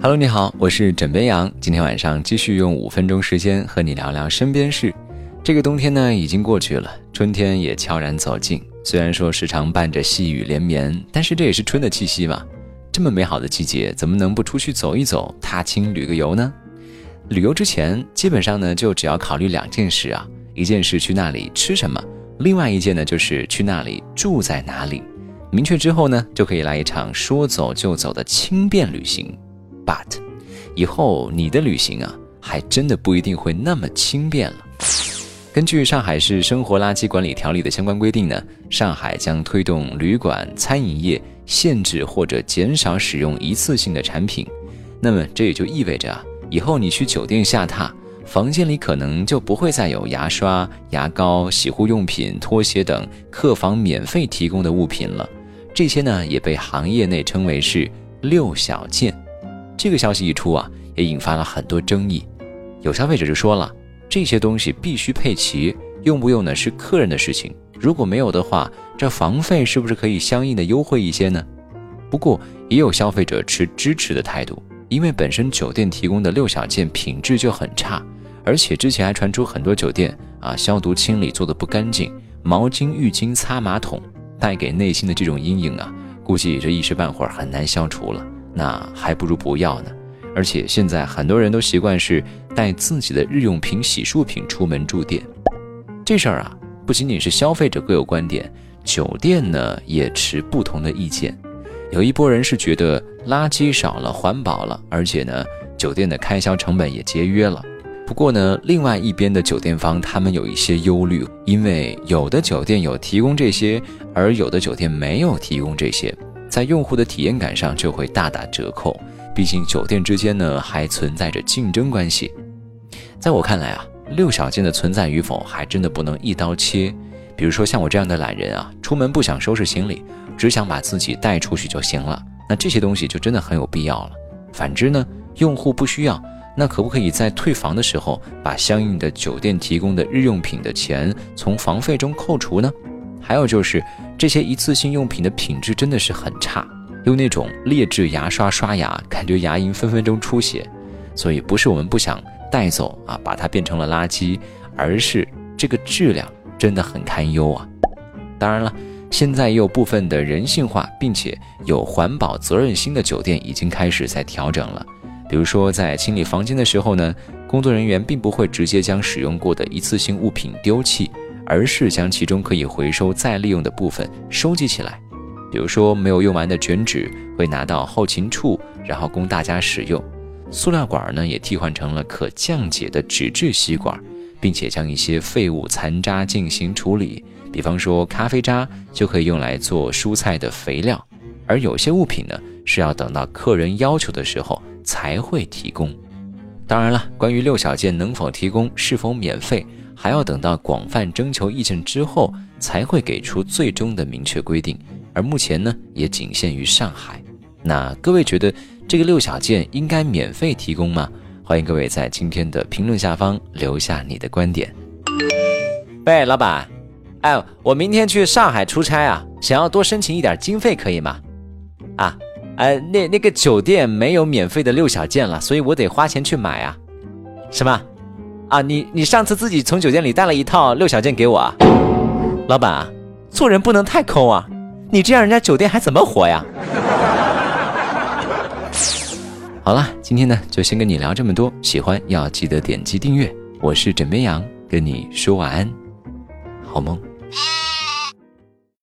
Hello，你好，我是枕边羊。今天晚上继续用五分钟时间和你聊聊身边事。这个冬天呢已经过去了，春天也悄然走近。虽然说时常伴着细雨连绵，但是这也是春的气息嘛。这么美好的季节，怎么能不出去走一走，踏青旅个游呢？旅游之前，基本上呢就只要考虑两件事啊，一件是去那里吃什么，另外一件呢就是去那里住在哪里。明确之后呢，就可以来一场说走就走的轻便旅行。But，以后你的旅行啊，还真的不一定会那么轻便了。根据上海市生活垃圾管理条例的相关规定呢，上海将推动旅馆餐饮业限制或者减少使用一次性的产品。那么这也就意味着啊，以后你去酒店下榻，房间里可能就不会再有牙刷、牙膏、洗护用品、拖鞋等客房免费提供的物品了。这些呢，也被行业内称为是六小件。这个消息一出啊，也引发了很多争议。有消费者就说了，这些东西必须配齐，用不用呢是客人的事情。如果没有的话，这房费是不是可以相应的优惠一些呢？不过也有消费者持支持的态度，因为本身酒店提供的六小件品质就很差，而且之前还传出很多酒店啊消毒清理做的不干净，毛巾浴巾擦马桶。带给内心的这种阴影啊，估计这一时半会儿很难消除了。那还不如不要呢。而且现在很多人都习惯是带自己的日用品、洗漱品出门住店。这事儿啊，不仅仅是消费者各有观点，酒店呢也持不同的意见。有一波人是觉得垃圾少了、环保了，而且呢，酒店的开销成本也节约了。不过呢，另外一边的酒店方他们有一些忧虑，因为有的酒店有提供这些，而有的酒店没有提供这些，在用户的体验感上就会大打折扣。毕竟酒店之间呢还存在着竞争关系。在我看来啊，六小件的存在与否还真的不能一刀切。比如说像我这样的懒人啊，出门不想收拾行李，只想把自己带出去就行了，那这些东西就真的很有必要了。反之呢，用户不需要。那可不可以在退房的时候，把相应的酒店提供的日用品的钱从房费中扣除呢？还有就是这些一次性用品的品质真的是很差，用那种劣质牙刷刷牙，感觉牙龈分分钟出血。所以不是我们不想带走啊，把它变成了垃圾，而是这个质量真的很堪忧啊。当然了，现在也有部分的人性化并且有环保责任心的酒店已经开始在调整了。比如说，在清理房间的时候呢，工作人员并不会直接将使用过的一次性物品丢弃，而是将其中可以回收再利用的部分收集起来。比如说，没有用完的卷纸会拿到后勤处，然后供大家使用。塑料管呢，也替换成了可降解的纸质吸管，并且将一些废物残渣进行处理。比方说，咖啡渣就可以用来做蔬菜的肥料，而有些物品呢，是要等到客人要求的时候。才会提供。当然了，关于六小件能否提供、是否免费，还要等到广泛征求意见之后才会给出最终的明确规定。而目前呢，也仅限于上海。那各位觉得这个六小件应该免费提供吗？欢迎各位在今天的评论下方留下你的观点。喂，老板，哎，我明天去上海出差啊，想要多申请一点经费，可以吗？啊？呃，那那个酒店没有免费的六小件了，所以我得花钱去买啊。什么？啊，你你上次自己从酒店里带了一套六小件给我啊？老板啊，做人不能太抠啊，你这样人家酒店还怎么活呀？好了，今天呢就先跟你聊这么多，喜欢要记得点击订阅。我是枕边羊，跟你说晚安，好梦。